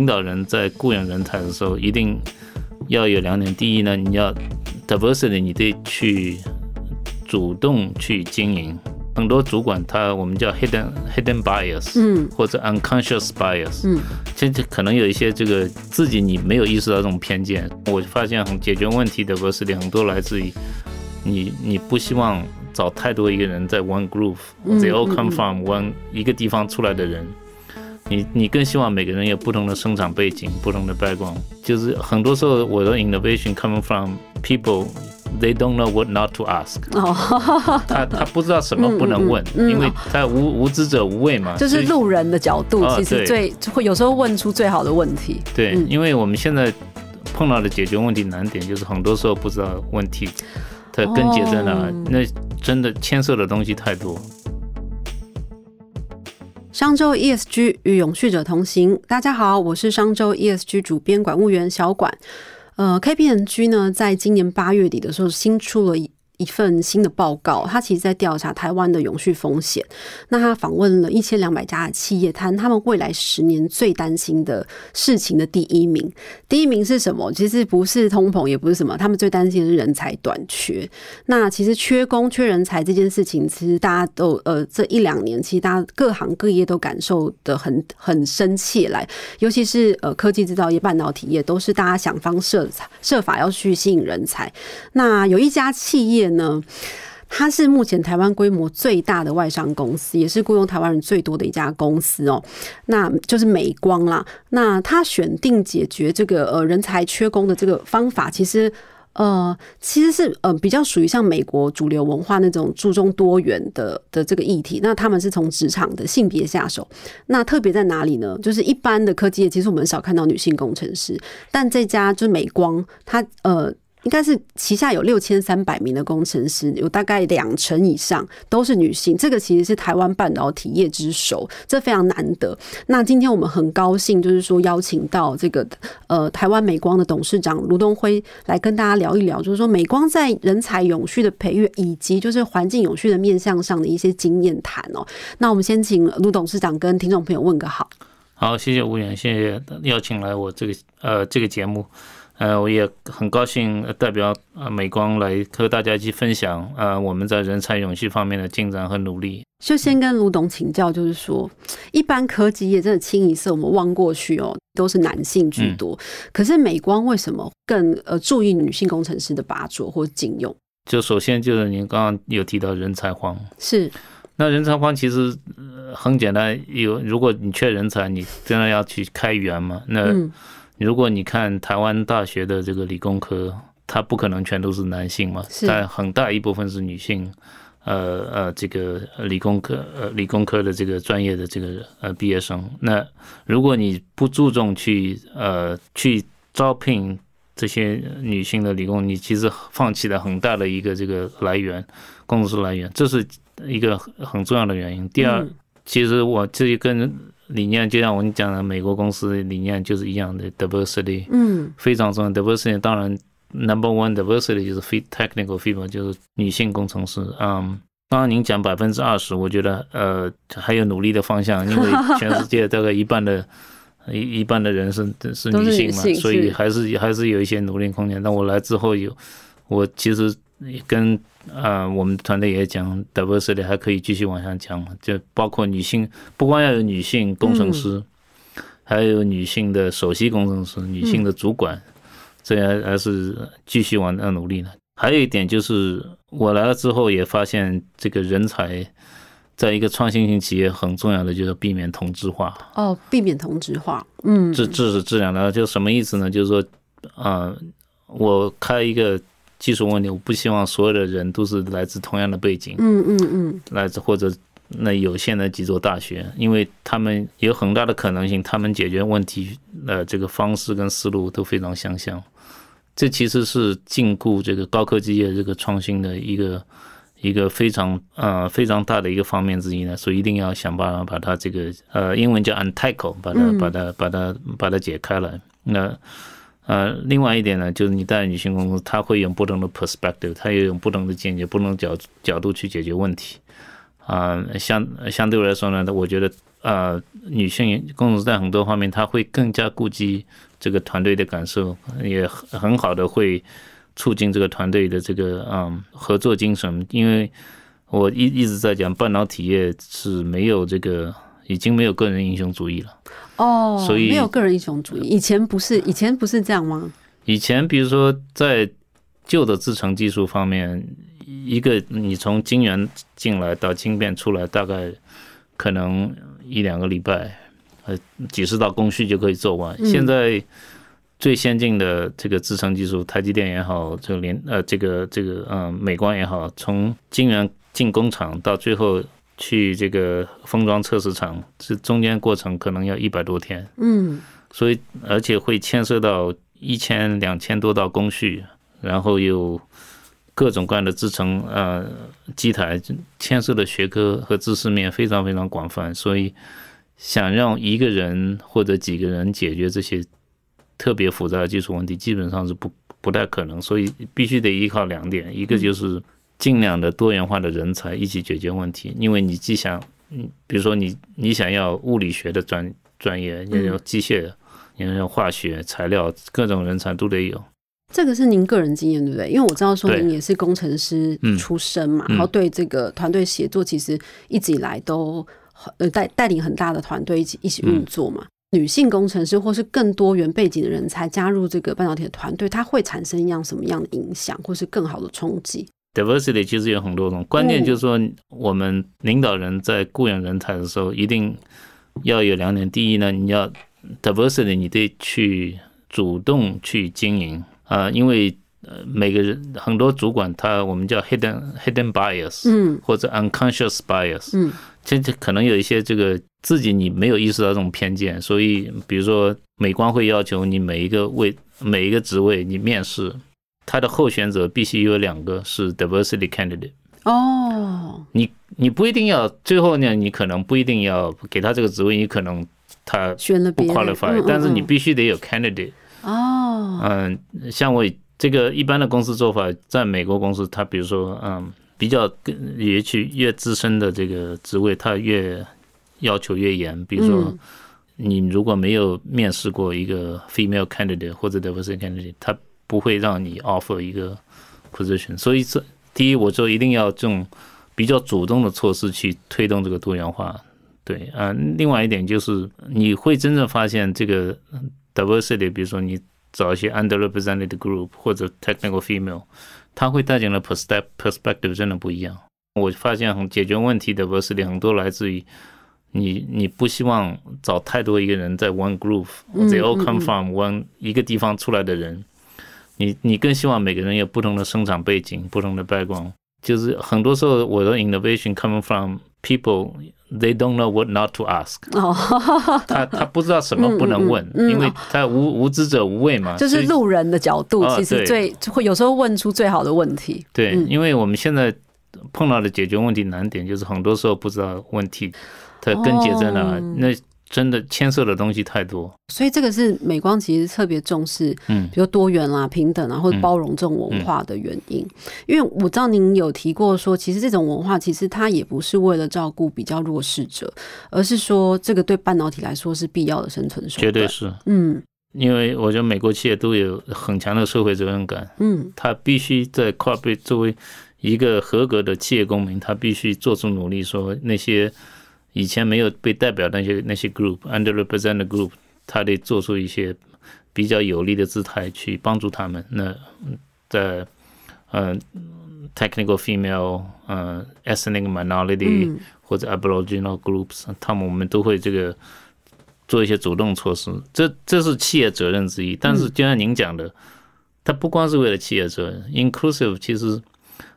领导人在雇佣人才的时候，一定要有两点：第一呢，你要 diversity，你得去主动去经营。很多主管他我们叫 hidden hidden bias，嗯，或者 unconscious bias，嗯，其实可能有一些这个自己你没有意识到这种偏见。我发现很解决问题的 diversity 很多来自于你你不希望找太多一个人在 one group，they all come from one 一个地方出来的人。你你更希望每个人有不同的生长背景、不同的 background，就是很多时候我的 innovation coming from people they don't know what not to ask。哦，他他不知道什么不能问，因为他无无知者无畏嘛。就是路人的角度，其实最会有时候问出最好的问题。对，因为我们现在碰到的解决问题难点，就是很多时候不知道问题的根结在哪，那真的牵涉的东西太多。商周 ESG 与永续者同行，大家好，我是商周 ESG 主编管务员小管。呃，KPNG 呢，在今年八月底的时候，新出了一。份新的报告，他其实在调查台湾的永续风险。那他访问了一千两百家的企业，谈他们未来十年最担心的事情的第一名。第一名是什么？其实不是通膨，也不是什么，他们最担心的是人才短缺。那其实缺工、缺人才这件事情，其实大家都呃这一两年，其实大家各行各业都感受的很很深切来，尤其是呃科技制造业、半导体业，都是大家想方设设法要去吸引人才。那有一家企业。呢，它是目前台湾规模最大的外商公司，也是雇佣台湾人最多的一家公司哦。那就是美光啦。那它选定解决这个呃人才缺工的这个方法，其实呃其实是呃比较属于像美国主流文化那种注重多元的的这个议题。那他们是从职场的性别下手。那特别在哪里呢？就是一般的科技业，其实我们少看到女性工程师，但这家就是美光，它呃。应该是旗下有六千三百名的工程师，有大概两成以上都是女性。这个其实是台湾半导体业之首，这非常难得。那今天我们很高兴，就是说邀请到这个呃台湾美光的董事长卢东辉来跟大家聊一聊，就是说美光在人才永续的培育以及就是环境永续的面向上的一些经验谈哦。那我们先请卢董事长跟听众朋友问个好。好，谢谢吴远，谢谢邀请来我这个呃这个节目。呃，我也很高兴代表呃美光来和大家一起分享呃我们在人才永续方面的进展和努力。就先跟卢董请教，就是说，一般科技业真的清一色我们望过去哦，都是男性居多。可是美光为什么更呃注意女性工程师的拔擢或禁用？就首先就是您刚刚有提到人才荒，是那人才荒其实很简单，有如果你缺人才，你真的要去开源嘛？那如果你看台湾大学的这个理工科，它不可能全都是男性嘛，但很大一部分是女性，呃呃，这个理工科呃理工科的这个专业的这个呃毕业生，那如果你不注重去呃去招聘这些女性的理工，你其实放弃了很大的一个这个来源，工资来源，这是一个很重要的原因。第二，其实我自己跟。理念就像我们讲的，美国公司理念就是一样的，diversity，嗯，非常重要。diversity 当然，number one diversity 就是 fit technical female，就是女性工程师。嗯，刚刚您讲百分之二十，我觉得呃还有努力的方向，因为全世界大概一半的 一一半的人是是女性嘛，所以还是还是有一些努力空间。但我来之后有，我其实。跟呃，我们团队也讲，diversity 还可以继续往下讲，就包括女性，不光要有女性工程师，还有女性的首席工程师、女性的主管，这样还是继续往那努力呢。还有一点就是，我来了之后也发现，这个人才在一个创新型企业很重要的就是避免同质化。哦，避免同质化，嗯，这这是质量的，就什么意思呢？就是说，啊，我开一个。技术问题，我不希望所有的人都是来自同样的背景，嗯嗯嗯，来自或者那有限的几所大学，因为他们有很大的可能性，他们解决问题呃这个方式跟思路都非常相像，这其实是禁锢这个高科技业这个创新的一个一个非常呃非常大的一个方面之一呢，所以一定要想办法把它这个呃英文叫 untangle，把它把它把它把它解开来，那。呃，另外一点呢，就是你带女性公司，她会用不同的 perspective，她也用不同的见解、不同角角度去解决问题。啊，相相对来说呢，我觉得呃女性公司在很多方面，她会更加顾及这个团队的感受，也很好的会促进这个团队的这个嗯合作精神。因为我一一直在讲，半导体业是没有这个，已经没有个人英雄主义了。哦，所以没有个人英雄主义，以前不是，以前不是这样吗？以前比如说在旧的制程技术方面，一个你从晶圆进来到晶片出来，大概可能一两个礼拜，呃，几十道工序就可以做完。现在最先进的这个制程技术，台积电也好，这个联呃这个这个嗯美光也好，从晶圆进工厂到最后。去这个封装测试场，这中间过程可能要一百多天，嗯，所以而且会牵涉到一千两千多道工序，然后有各种各样的制成呃机台，牵涉的学科和知识面非常非常广泛，所以想让一个人或者几个人解决这些特别复杂的技术问题，基本上是不不太可能，所以必须得依靠两点，一个就是。尽量的多元化的人才一起解决问题，因为你既想，嗯，比如说你你想要物理学的专专业，你要机械，你要化学材料，各种人才都得有。这个是您个人经验对不对？因为我知道说您也是工程师出身嘛，然后对这个团队协作其实一直以来都呃带带领很大的团队一起一起运作嘛。女性工程师或是更多元背景的人才加入这个半导体的团队，它会产生一样什么样的影响，或是更好的冲击？Diversity 其实有很多种，关键就是说，我们领导人在雇佣人才的时候，一定要有两点。第一呢，你要 Diversity，你得去主动去经营啊，因为呃，每个人很多主管他我们叫 hidden hidden bias，嗯，或者 unconscious bias，嗯，这这可能有一些这个自己你没有意识到这种偏见，所以比如说美光会要求你每一个位每一个职位你面试。他的候选者必须有两个是 diversity candidate 哦，你你不一定要最后呢，你可能不一定要给他这个职位，你可能他选了不 qualify，但是你必须得有 candidate 哦。嗯，像我这个一般的公司做法，在美国公司，他比如说嗯，比较也许越资深的这个职位，他越要求越严。比如说你如果没有面试过一个 female candidate 或者 diversity candidate，他不会让你 offer 一个 position，所以这第一，我就一定要这种比较主动的措施去推动这个多元化。对，啊，另外一点就是你会真正发现这个 diversity，比如说你找一些 underrepresented group 或者 technical female，它会带进的 perspective perspective 真的不一样。我发现很解决问题的 diversity 很多来自于你你不希望找太多一个人在 one group，they all come from one 一个地方出来的人。你你更希望每个人有不同的生长背景、不同的 background，就是很多时候我的 innovation coming from people they don't know what not to ask。哦，他他不知道什么不能问，因为他无无知者无畏嘛。就是路人的角度，其实最会有时候问出最好的问题。对，因为我们现在碰到的解决问题难点，就是很多时候不知道问题的根结在哪。那真的牵涉的东西太多，所以这个是美光其实特别重视，嗯，比如多元啦、平等啊，或者包容这种文化的原因。因为我知道您有提过说，其实这种文化其实它也不是为了照顾比较弱势者，而是说这个对半导体来说是必要的生存手段。绝对是，嗯，因为我觉得美国企业都有很强的社会责任感，嗯，他必须在跨被作为一个合格的企业公民，他必须做出努力，说那些。以前没有被代表那些那些 group underrepresented group，他得做出一些比较有利的姿态去帮助他们。那在嗯 technical female 嗯 ethnic minority 或者 aboriginal groups，他们我们都会这个做一些主动措施。这这是企业责任之一。但是就像您讲的，它不光是为了企业责任，inclusive 其实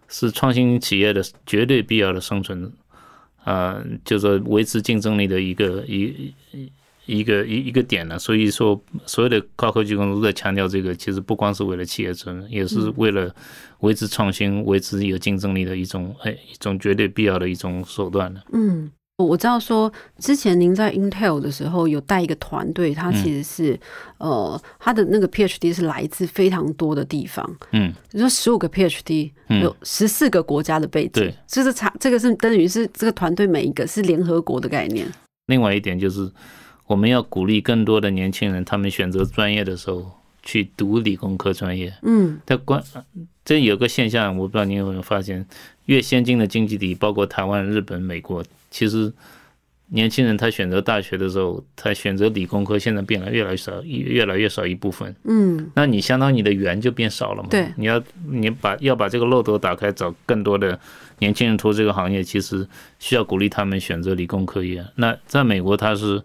是创新企业的绝对必要的生存。呃，就是维持竞争力的一个一一个一一个点呢。所以说，所有的高科技公司都在强调这个，其实不光是为了企业责任，也是为了维持创新、维持有竞争力的一种哎一种绝对必要的一种手段呢。嗯。我知道说，之前您在 Intel 的时候有带一个团队，他其实是呃，他的那个 PhD 是来自非常多的地方，嗯，你说十五个 PhD，有十四个国家的背景，对，就是差这个是等于是这个团队每一个是联合国的概念。另外一点就是我们要鼓励更多的年轻人，他们选择专业的时候去读理工科专业。嗯，但关这有个现象，我不知道你有没有发现，越先进的经济体，包括台湾、日本、美国，其实。年轻人他选择大学的时候，他选择理工科，现在变得越来越少，越来越少一部分。嗯，那你相当于你的缘就变少了嘛？对，你要你把要把这个漏斗打开，找更多的年轻人投这个行业，其实需要鼓励他们选择理工科业。那在美国，它是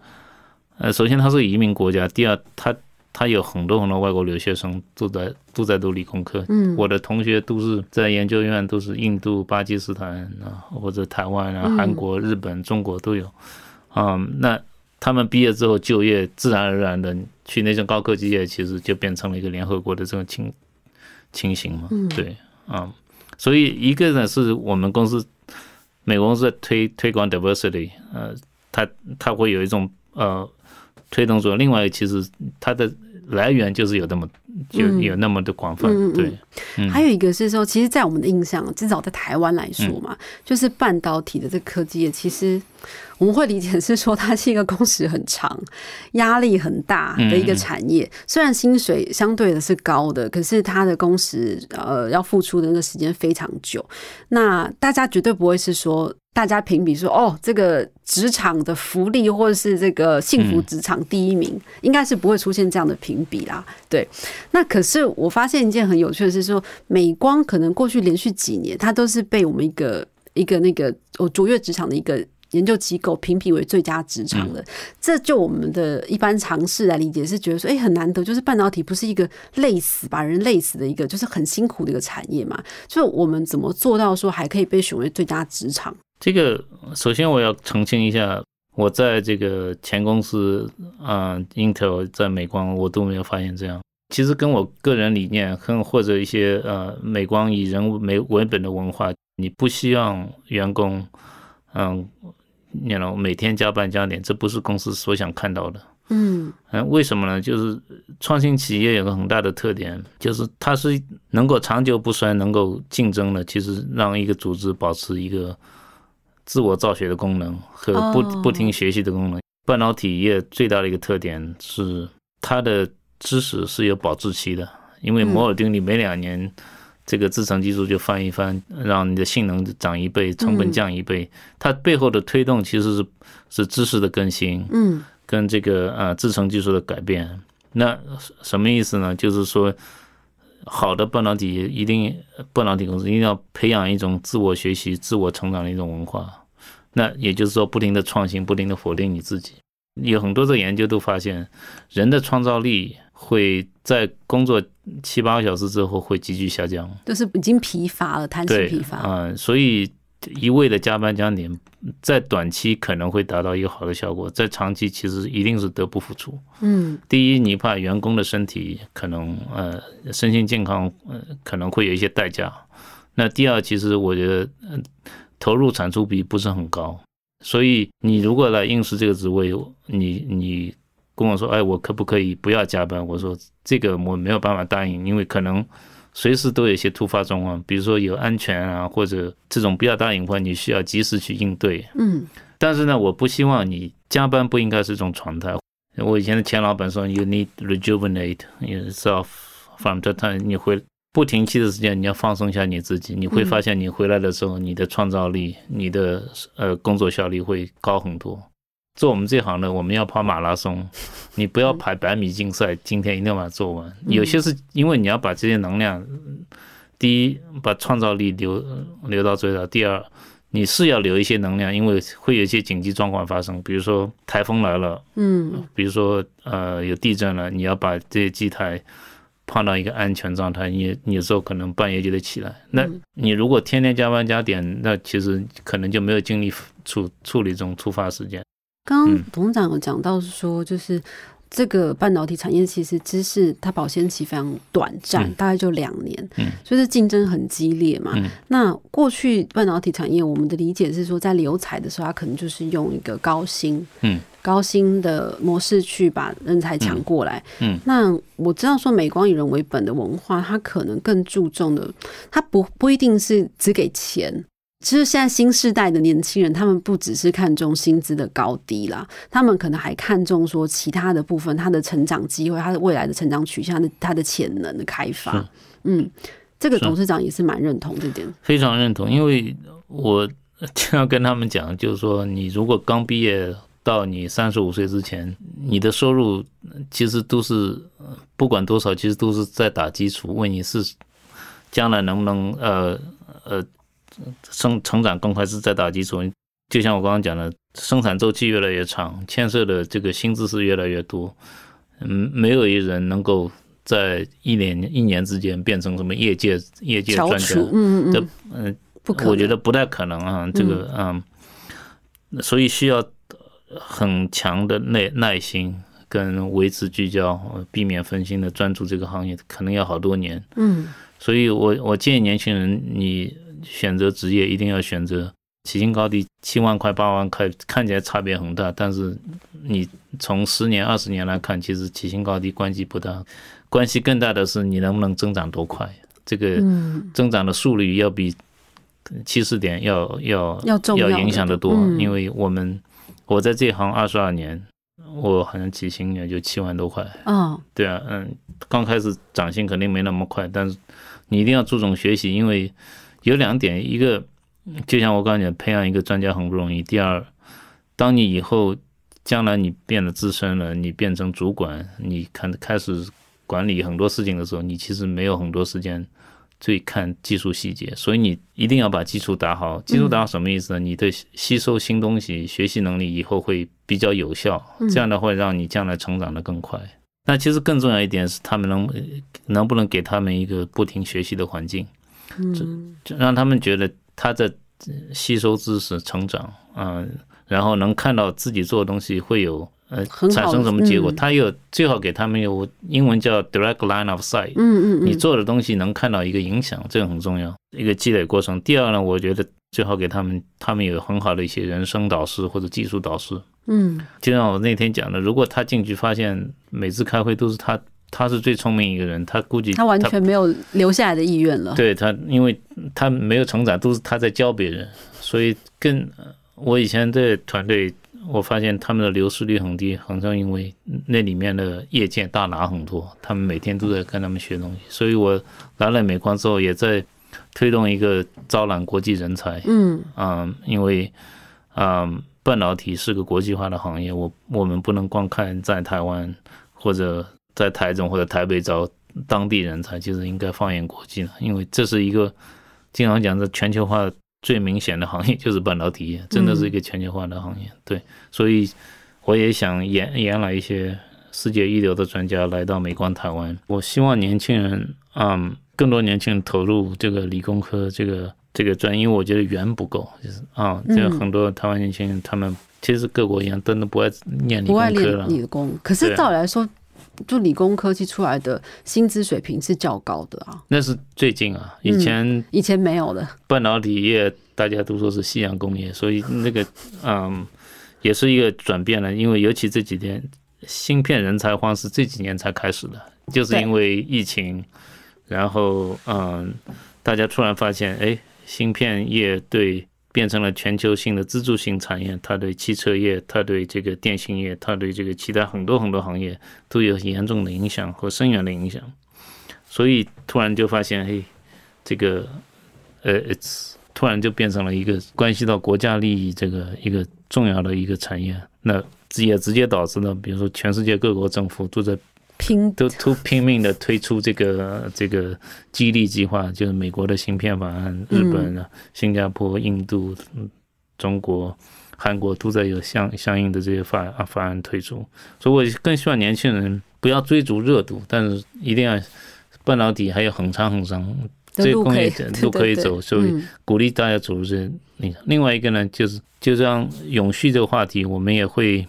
呃，首先它是移民国家，第二它。他有很多很多外国留学生都在都在读理工科，嗯，我的同学都是在研究院，都是印度、巴基斯坦啊，或者台湾啊、韩国、日本、中国都有，嗯，那他们毕业之后就业，自然而然的去那些高科技业，其实就变成了一个联合国的这种情情形嘛，对，嗯，所以一个呢是我们公司，美国公司在推推广 diversity，呃，它它会有一种呃推动作用，另外其实它的。来源就是有那么就有那么的广泛，对。还有一个是说，其实，在我们的印象，至少在台湾来说嘛，就是半导体的这科技业，其实我们会理解是说，它是一个工时很长、压力很大的一个产业。虽然薪水相对的是高的，可是它的工时呃要付出的那个时间非常久。那大家绝对不会是说。大家评比说，哦，这个职场的福利或者是这个幸福职场第一名，应该是不会出现这样的评比啦。对，那可是我发现一件很有趣的是，说美光可能过去连续几年，它都是被我们一个一个那个哦卓越职场的一个研究机构评比为最佳职场的。这就我们的一般常识来理解，是觉得说，哎，很难得，就是半导体不是一个累死把人累死的一个，就是很辛苦的一个产业嘛。就我们怎么做到说还可以被选为最佳职场？这个首先我要澄清一下，我在这个前公司啊，Intel 在美光，我都没有发现这样。其实跟我个人理念，跟或者一些呃美光以人为为本的文化，你不希望员工嗯，你 know 每天加班加点，这不是公司所想看到的。嗯嗯，为什么呢？就是创新企业有个很大的特点，就是它是能够长久不衰，能够竞争的。其实让一个组织保持一个。自我造血的功能和不不停学习的功能，半导体业最大的一个特点是它的知识是有保质期的，因为摩尔定律每两年这个制程技术就翻一番，让你的性能涨一倍，成本降一倍。它背后的推动其实是是知识的更新，嗯，跟这个呃制程技术的改变。那什么意思呢？就是说，好的半导体一定半导体公司一定要培养一种自我学习、自我成长的一种文化。那也就是说，不停的创新，不停的否定你自己。有很多的研究都发现，人的创造力会在工作七八个小时之后会急剧下降，就是已经疲乏了，弹性疲乏。嗯，所以一味的加班加点，在短期可能会达到一个好的效果，在长期其实一定是得不付出。嗯，第一，你怕员工的身体可能呃身心健康呃可能会有一些代价。那第二，其实我觉得嗯。投入产出比不是很高，所以你如果来应试这个职位，你你跟我说，哎，我可不可以不要加班？我说这个我没有办法答应，因为可能随时都有一些突发状况，比如说有安全啊，或者这种比较大隐患，你需要及时去应对。嗯，但是呢，我不希望你加班不应该是一种常态。我以前的前老板说，You need rejuvenate yourself from the time 你回。不停期的时间，你要放松一下你自己，你会发现你回来的时候，你的创造力、你的呃工作效率会高很多。做我们这行的，我们要跑马拉松，你不要排百米竞赛，今天一定要把它做完。有些是因为你要把这些能量，第一把创造力留留到最大，第二你是要留一些能量，因为会有一些紧急状况发生，比如说台风来了，嗯，比如说呃有地震了，你要把这些机台。放到一个安全状态，你你有时候可能半夜就得起来。那你如果天天加班加点，那其实可能就没有精力处处理这种突发事件。刚刚董事长有讲到是说，就是。这个半导体产业其实知识它保鲜期非常短暂，大概就两年，就是竞争很激烈嘛。那过去半导体产业，我们的理解是说，在留才的时候，它可能就是用一个高薪、嗯高薪的模式去把人才抢过来。嗯那我知道说，美光以人为本的文化，它可能更注重的，它不不一定是只给钱。其实现在新时代的年轻人，他们不只是看重薪资的高低啦，他们可能还看重说其他的部分，他的成长机会，他的未来的成长取向的他的潜能的开发。嗯，这个董事长也是蛮认同这点，非常认同。因为我经常跟他们讲，就是说，你如果刚毕业到你三十五岁之前，你的收入其实都是不管多少，其实都是在打基础。问你是将来能不能呃呃。生成长更快是在打基础，就像我刚刚讲的，生产周期越来越长，牵涉的这个新知识越来越多。嗯，没有一人能够在一年一年之间变成什么业界业界专家。嗯嗯嗯，嗯，不可我觉得不太可能啊。这个嗯，所以需要很强的耐耐心跟维持聚焦，避免分心的专注这个行业，可能要好多年。嗯，所以我我建议年轻人你。选择职业一定要选择起薪高低七万块八万块看起来差别很大，但是你从十年二十年来看，其实起薪高低关系不大，关系更大的是你能不能增长多快，这个增长的速率要比起始点要要要要影响的多，因为我们我在这行二十二年，我好像起薪也就七万多块，嗯，对啊，嗯，刚开始涨薪肯定没那么快，但是你一定要注重学习，因为。有两点，一个就像我刚才讲，培养一个专家很不容易。第二，当你以后将来你变得资深了，你变成主管，你看开始管理很多事情的时候，你其实没有很多时间去看技术细节。所以你一定要把基础打好。基础打好什么意思呢？你的吸收新东西、学习能力以后会比较有效，这样的会让你将来成长的更快。那其实更重要一点是，他们能能不能给他们一个不停学习的环境。嗯，就让他们觉得他在吸收知识、成长，嗯，然后能看到自己做的东西会有呃产生什么结果。他有最好给他们有英文叫 direct line of sight，嗯嗯，你做的东西能看到一个影响，这个很重要，一个积累过程。第二呢，我觉得最好给他们，他们有很好的一些人生导师或者技术导师。嗯，就像我那天讲的，如果他进去发现每次开会都是他。他是最聪明一个人，他估计他完全没有留下来的意愿了。对他，因为他没有成长，都是他在教别人，所以跟我以前在团队，我发现他们的流失率很低，好像因为那里面的业界大拿很多，他们每天都在跟他们学东西。所以我来了美光之后，也在推动一个招揽国际人才。嗯嗯，因为嗯，半导体是个国际化的行业，我我们不能光看在台湾或者。在台中或者台北找当地人才，其实应该放眼国际了，因为这是一个经常讲的全球化最明显的行业，就是半导体业，真的是一个全球化的行业。对，所以我也想延延来一些世界一流的专家来到美光台湾。我希望年轻人，嗯，更多年轻人投入这个理工科这个这个专业，因为我觉得缘不够，就是啊，这很多台湾年轻人他们其实各国一样，真的不爱念理工科。理工，可是照理来说。就理工科技出来的薪资水平是较高的啊，那是最近啊，以前以前没有的。半导体业大家都说是夕阳工业，所以那个 嗯，也是一个转变了。因为尤其这几天芯片人才荒是这几年才开始的，就是因为疫情，然后嗯，大家突然发现，哎，芯片业对。变成了全球性的支柱性产业，它对汽车业、它对这个电信业、它对这个其他很多很多行业都有严重的影响和深远的影响。所以突然就发现，嘿，这个呃，突然就变成了一个关系到国家利益这个一个重要的一个产业。那也直接导致了，比如说全世界各国政府都在。拼都都拼命的推出这个这个激励计划，就是美国的芯片法案，日本啊、新加坡、印度、中国、韩国都在有相相应的这些法法案推出。所以，我更希望年轻人不要追逐热度，但是一定要半导体还有很长很长这工业的 路可以走，所以鼓励大家走入这那个。另外一个呢，就是就这样永续这个话题，我们也会。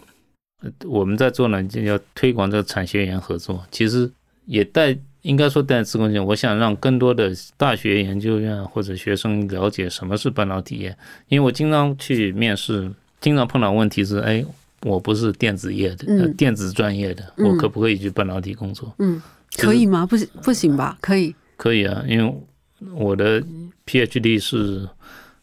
我们在做呢，就要推广这个产学研合作。其实也带，应该说带自贡性。我想让更多的大学研究院或者学生了解什么是半导体业。因为我经常去面试，经常碰到问题是：哎，我不是电子业的，电子专业的，我可不可以去半导体工作？嗯，可以吗？不行不行吧？可以，可以啊，因为我的 PhD 是。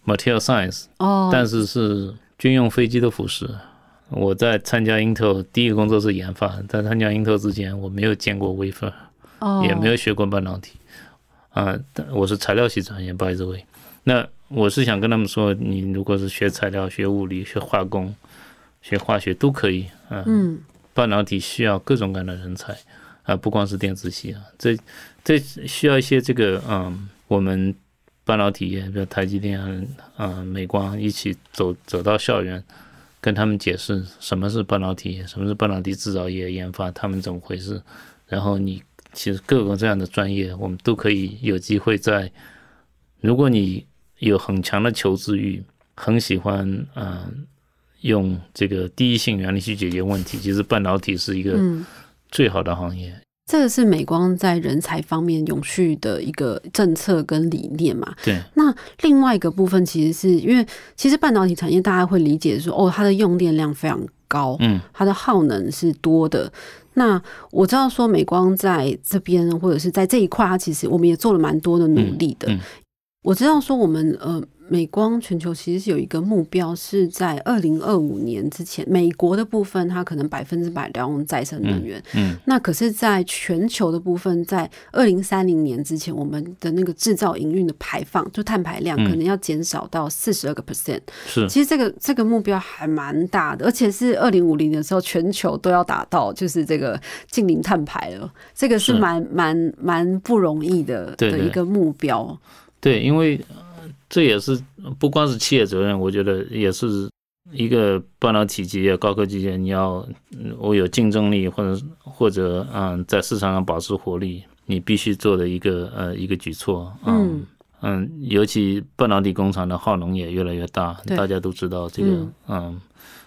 material science，哦，但是是军用飞机的辐射。我在参加 Intel 第一个工作是研发，在参加 Intel 之前，我没有见过 wafer，哦，也没有学过半导体。啊，我是材料系专业，by the way。那我是想跟他们说，你如果是学材料、学物理、学化工、学化学都可以。嗯，半导体需要各种各样的人才啊，不光是电子系啊，这这需要一些这个嗯，我们半导体业，比如台积电啊、啊美光一起走走到校园，跟他们解释什么是半导体，什么是半导体制造业研发，他们怎么回事。然后你其实各个这样的专业，我们都可以有机会在，如果你有很强的求知欲，很喜欢嗯。用这个第一性原理去解决问题，其实半导体是一个最好的行业。这个是美光在人才方面永续的一个政策跟理念嘛？对。那另外一个部分，其实是因为其实半导体产业大家会理解说，哦，它的用电量非常高，嗯，它的耗能是多的。那我知道说美光在这边或者是在这一块，它其实我们也做了蛮多的努力的。我知道说我们呃。美光全球其实是有一个目标，是在二零二五年之前，美国的部分它可能百分之百要用再生能源。嗯，那可是，在全球的部分，在二零三零年之前，我们的那个制造营运的排放，就碳排量，可能要减少到四十二个 percent。是，其实这个这个目标还蛮大的，而且是二零五零的时候，全球都要达到就是这个近零碳排了。这个是蛮蛮蛮不容易的的一个目标。对，因为。这也是不光是企业责任，我觉得也是一个半导体企业、高科技企业，你要我有竞争力，或者或者嗯，在市场上保持活力，你必须做的一个呃一个举措。嗯嗯，尤其半导体工厂的耗能也越来越大，大家都知道这个嗯，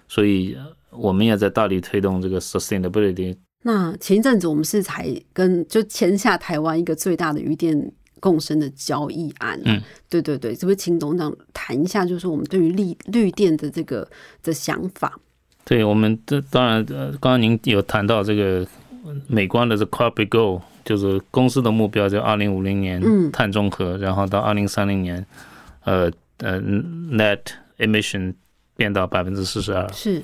所以我们也在大力推动这个 sustainability。那前一阵子我们是才跟就签下台湾一个最大的鱼电。共生的交易案，嗯，对对对，这边请董事长谈一下，就是我们对于绿绿电的这个的想法。对，我们这当然，呃，刚刚您有谈到这个美观的这 Corporate Goal，就是公司的目标，就二零五零年碳中和，然后到二零三零年，呃呃，Net Emission 变到百分之四十二。是，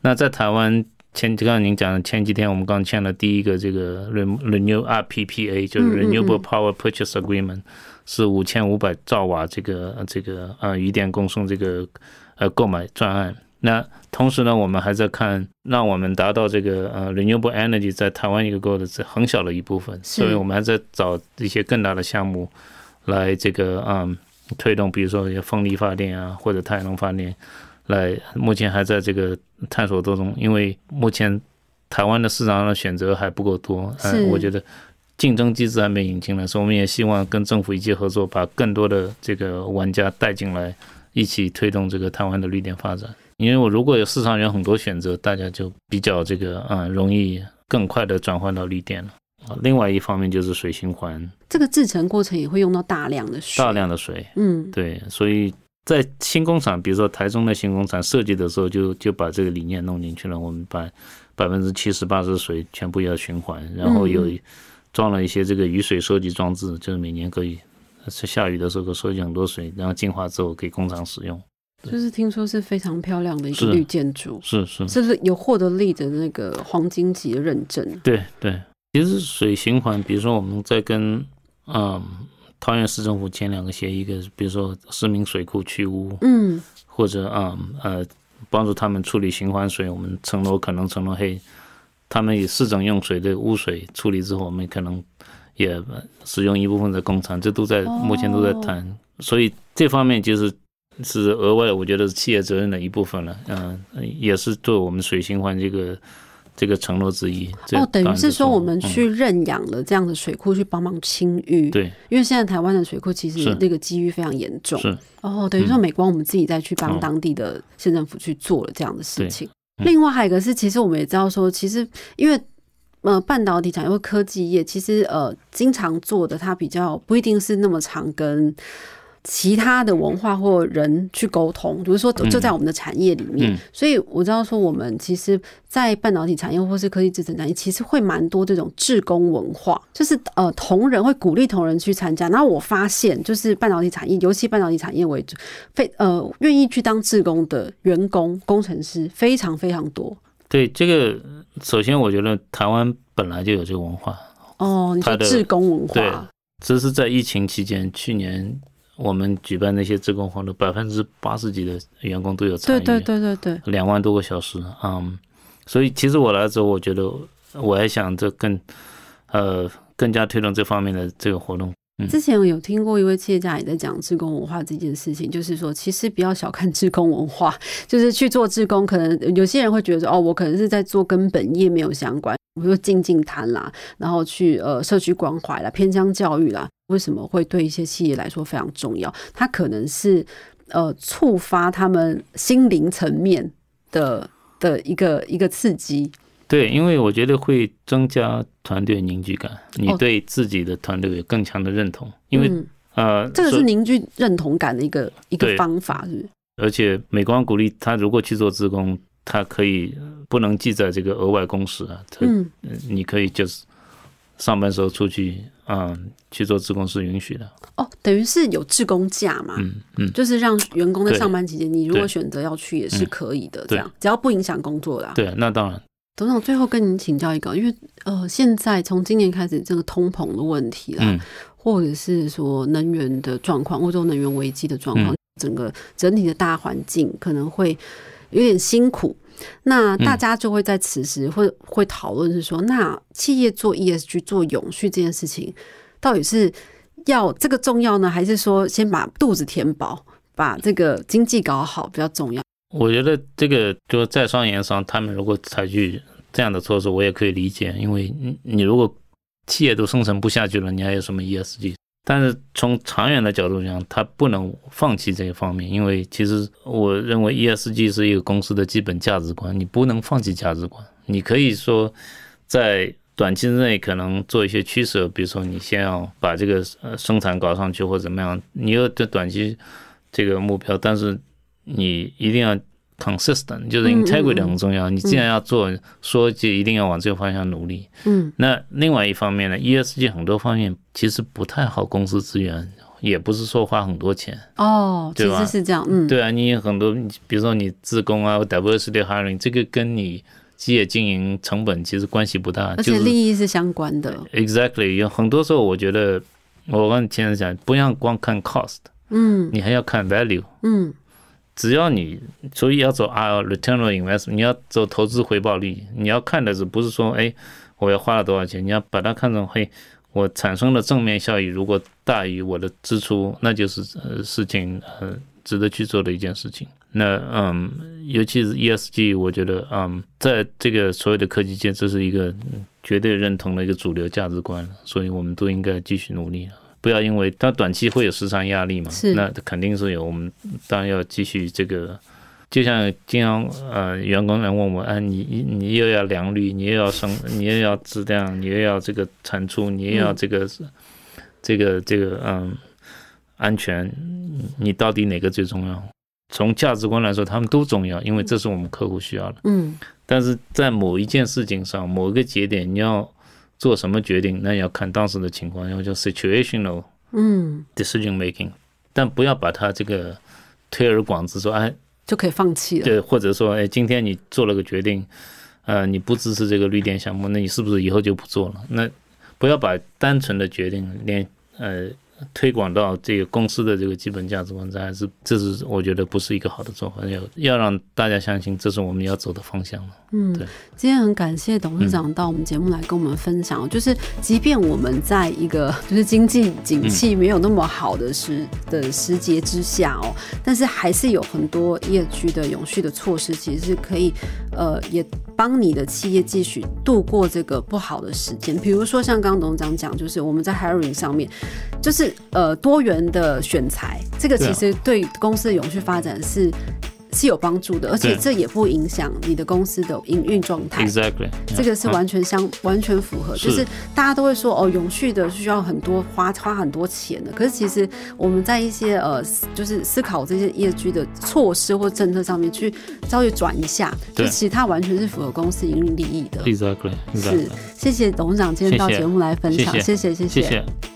那在台湾。前刚刚您讲的前几天，我们刚签了第一个这个 Renew RPPA，就是 Renewable Power Purchase Agreement，是五千五百兆瓦这个这个呃余电供送这个呃购买专案。那同时呢，我们还在看，让我们达到这个呃 Renewable Energy 在台湾一个够的是很小的一部分，所以我们还在找一些更大的项目来这个嗯推动，比如说风力发电啊，或者太阳能发电。来，目前还在这个探索当中，因为目前台湾的市场上的选择还不够多，嗯，我觉得竞争机制还没引进来，所以我们也希望跟政府一起合作，把更多的这个玩家带进来，一起推动这个台湾的绿电发展。因为我如果有市场有很多选择，大家就比较这个嗯，容易更快的转换到绿电了。另外一方面就是水循环，这个制成过程也会用到大量的水，大量的水，嗯，对，所以。在新工厂，比如说台中的新工厂设计的时候，就就把这个理念弄进去了。我们把百分之七十八十水全部要循环，然后有装了一些这个雨水收集装置，就是每年可以是下雨的时候可收集很多水，然后净化之后给工厂使用。就是听说是非常漂亮的一个绿建筑，是是，是不是有获得力的那个黄金级的认证？对对，其实水循环，比如说我们在跟嗯。桃园市政府签两个协议，一个比如说市民水库去污，嗯，或者啊呃帮助他们处理循环水，我们层楼可能层楼黑，他们以市政用水的污水处理之后，我们可能也使用一部分的工厂，这都在目前都在谈，所以这方面就是是额外，我觉得是企业责任的一部分了，嗯，也是对我们水循环这个。这个承诺之一哦，等于是说我们去认养了这样的水库去帮忙清淤，对，因为现在台湾的水库其实那个积淤非常严重，是。哦，等于说美光我们自己再去帮当地的县政府去做了这样的事情。另外还有一个是，其实我们也知道说，其实因为呃半导体产业或科技业，其实呃经常做的它比较不一定是那么长跟。其他的文化或人去沟通，比如说就在我们的产业里面，所以我知道说我们其实，在半导体产业或是科技制成产业，其实会蛮多这种志工文化，就是呃同仁会鼓励同仁去参加。然后我发现，就是半导体产业，尤其半导体产业为主，非呃愿意去当志工的员工工程师非常非常多。对这个，首先我觉得台湾本来就有这个文化哦，你说志工文化，对，这是在疫情期间，去年。我们举办那些职工活动，百分之八十几的员工都有参与，对对对对对，两万多个小时，嗯，所以其实我来之后，我觉得我还想这更，呃，更加推动这方面的这个活动。之前有听过一位企业家也在讲志工文化这件事情，就是说，其实不要小看志工文化，就是去做志工，可能有些人会觉得哦，我可能是在做跟本业没有相关，比如说静静谈啦，然后去呃社区关怀啦、偏乡教育啦。为什么会对一些企业来说非常重要？它可能是呃触发他们心灵层面的的一个一个刺激。对，因为我觉得会增加团队凝聚感，你对自己的团队有更强的认同。因为呃，这个是凝聚认同感的一个一个方法，是。而且美光鼓励他，如果去做自工，他可以不能记在这个额外工时啊。嗯，你可以就是上班时候出去。嗯，去做职工是允许的哦，等于是有职工假嘛，嗯嗯，就是让员工在上班期间，你如果选择要去也是可以的，这样只要不影响工作啦。对，那当然。董事长最后跟您请教一个，因为呃，现在从今年开始这个通膨的问题啦，或者是说能源的状况，欧洲能源危机的状况，整个整体的大环境可能会有点辛苦。那大家就会在此时会会讨论是说，那企业做 ESG 做永续这件事情，到底是要这个重要呢，还是说先把肚子填饱，把这个经济搞好比较重要？我觉得这个就在商言商，他们如果采取这样的措施，我也可以理解，因为你你如果企业都生存不下去了，你还有什么 ESG？但是从长远的角度讲，它不能放弃这一方面，因为其实我认为 ESG 是一个公司的基本价值观，你不能放弃价值观。你可以说在短期之内可能做一些取舍，比如说你先要把这个呃生产搞上去或怎么样，你有这短期这个目标，但是你一定要。Consistent 就是 integrity 很重要。你既然要做，说就一定要往这个方向努力。嗯，那另外一方面呢，ESG 很多方面其实不太好，公司资源也不是说花很多钱。哦，其实是这样。嗯，对啊，你有很多，比如说你自工啊，diversity hiring，这个跟你企业经营成本其实关系不大，而且利益是相关的。Exactly，有很多时候我觉得，我跟你前面讲，不要光看 cost，嗯，你还要看 value，嗯。只要你，所以要走 R return on investment，你要走投资回报率，你要看的是不是说，哎，我要花了多少钱？你要把它看成，嘿，我产生的正面效益如果大于我的支出，那就是呃事情呃值得去做的一件事情。那嗯，尤其是 ESG，我觉得嗯，在这个所有的科技界，这是一个绝对认同的一个主流价值观，所以我们都应该继续努力。不要因为它短期会有市场压力嘛？是，那肯定是有。我们当然要继续这个，就像经常呃，员工来问我，啊，你你又要良率，你又要生，你又要质量，你又要这个产出，你又要这个这个这个嗯安全，你到底哪个最重要？从价值观来说，他们都重要，因为这是我们客户需要的。嗯，但是在某一件事情上，某一个节点，你要。做什么决定，那要看当时的情况，然后叫 situational，嗯，decision making，但不要把它这个推而广之，说哎就可以放弃了，对，或者说哎今天你做了个决定，呃，你不支持这个绿电项目，那你是不是以后就不做了？那不要把单纯的决定连呃。推广到这个公司的这个基本价值观，这还是这是我觉得不是一个好的做法。要要让大家相信，这是我们要走的方向了。嗯，今天很感谢董事长到我们节目来跟我们分享，就是即便我们在一个 就是经济景气没有那么好的时的时节之下哦，但是还是有很多业区的永续的措施，其实是可以呃也帮你的企业继续度过这个不好的时间。比如说像刚刚董事长讲，就是我们在 hiring 上面，就是。呃，多元的选材，这个其实对公司的永续发展是是有帮助的，而且这也不影响你的公司的营运状态。Exactly，这个是完全相完全符合，就是。大家都会说哦，永续的需要很多花花很多钱的，可是其实我们在一些呃，就是思考这些业绩的措施或政策上面去稍微转一下，就其实它完全是符合公司营运利益的。Exactly，是谢谢董事长今天到节目来分享，谢谢。谢谢。